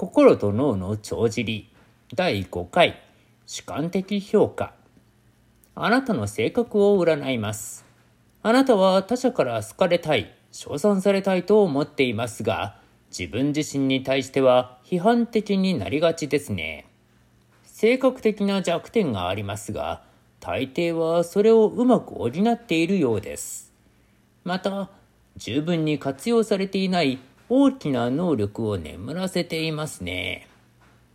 心と脳の帳尻。第5回。主観的評価。あなたの性格を占います。あなたは他者から好かれたい称賛されたいと思っていますが自分自身に対しては批判的になりがちですね。性格的な弱点がありますが大抵はそれをうまく補っているようです。また十分に活用されていない大きな能力を眠らせていますね。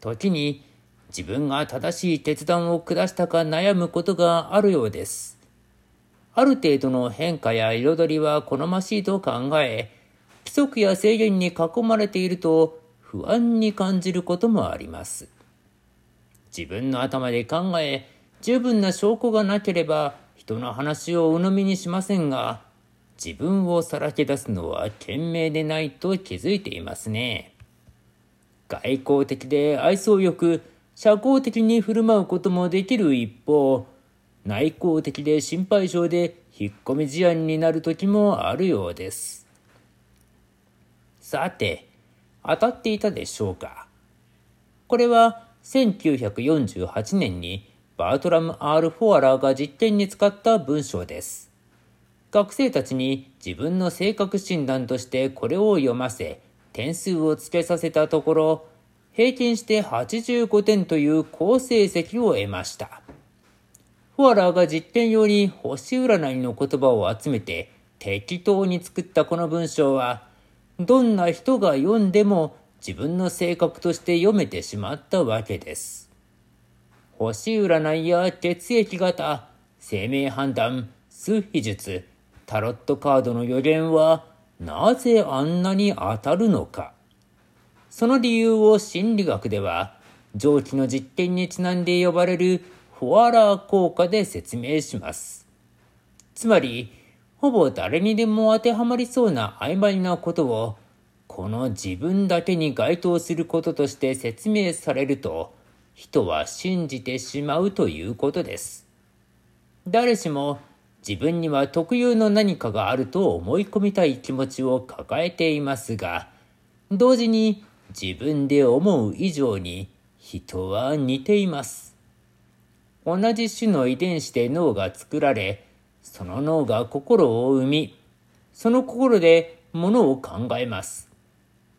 時に自分が正しい決断を下したか悩むことがあるようです。ある程度の変化や彩りは好ましいと考え、規則や制限に囲まれていると不安に感じることもあります。自分の頭で考え、十分な証拠がなければ人の話を鵜呑みにしませんが、自分をさらけ出すのは賢明でないと気づいていますね。外交的で愛想よく社交的に振る舞うこともできる一方、内向的で心配性で引っ込み思案になる時もあるようです。さて、当たっていたでしょうかこれは1948年にバートラム・ R・ フォアラーが実験に使った文章です。学生たちに自分の性格診断としてこれを読ませ、点数をつけさせたところ、平均して85点という好成績を得ました。フォアラーが実験用に星占いの言葉を集めて適当に作ったこの文章は、どんな人が読んでも自分の性格として読めてしまったわけです。星占いや血液型、生命判断、数秘術、タロットカードの予言はなぜあんなに当たるのか。その理由を心理学では上記の実験にちなんで呼ばれるフォアラー効果で説明します。つまり、ほぼ誰にでも当てはまりそうな曖昧なことを、この自分だけに該当することとして説明されると、人は信じてしまうということです。誰しも自分には特有の何かがあると思い込みたい気持ちを抱えていますが、同時に自分で思う以上に人は似ています。同じ種の遺伝子で脳が作られ、その脳が心を生み、その心で物を考えます。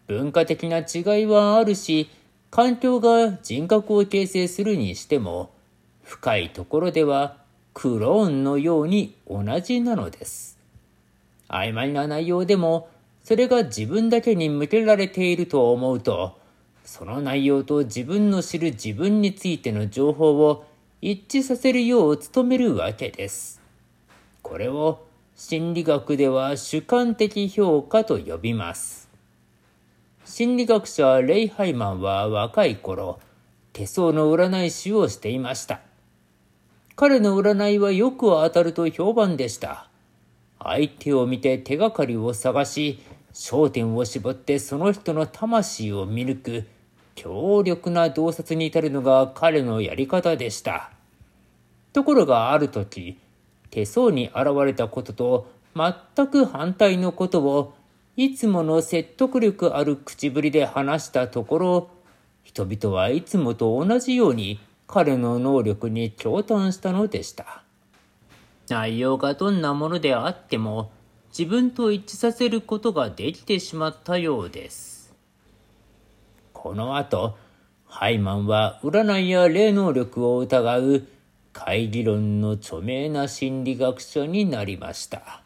文化的な違いはあるし、環境が人格を形成するにしても、深いところではクローンのように同じなのです。曖昧な内容でも、それが自分だけに向けられていると思うと、その内容と自分の知る自分についての情報を一致させるよう努めるわけです。これを心理学では主観的評価と呼びます。心理学者レイ・ハイマンは若い頃、手相の占い師をしていました。彼の占いはよく当たると評判でした。相手を見て手がかりを探し、焦点を絞ってその人の魂を見抜く強力な洞察に至るのが彼のやり方でした。ところがある時、手相に現れたことと全く反対のことをいつもの説得力ある口ぶりで話したところ、人々はいつもと同じように彼の能力に驚嘆したのでした。内容がどんなものであっても自分と一致させることができてしまったようです。この後、ハイマンは占いや霊能力を疑う怪議論の著名な心理学者になりました。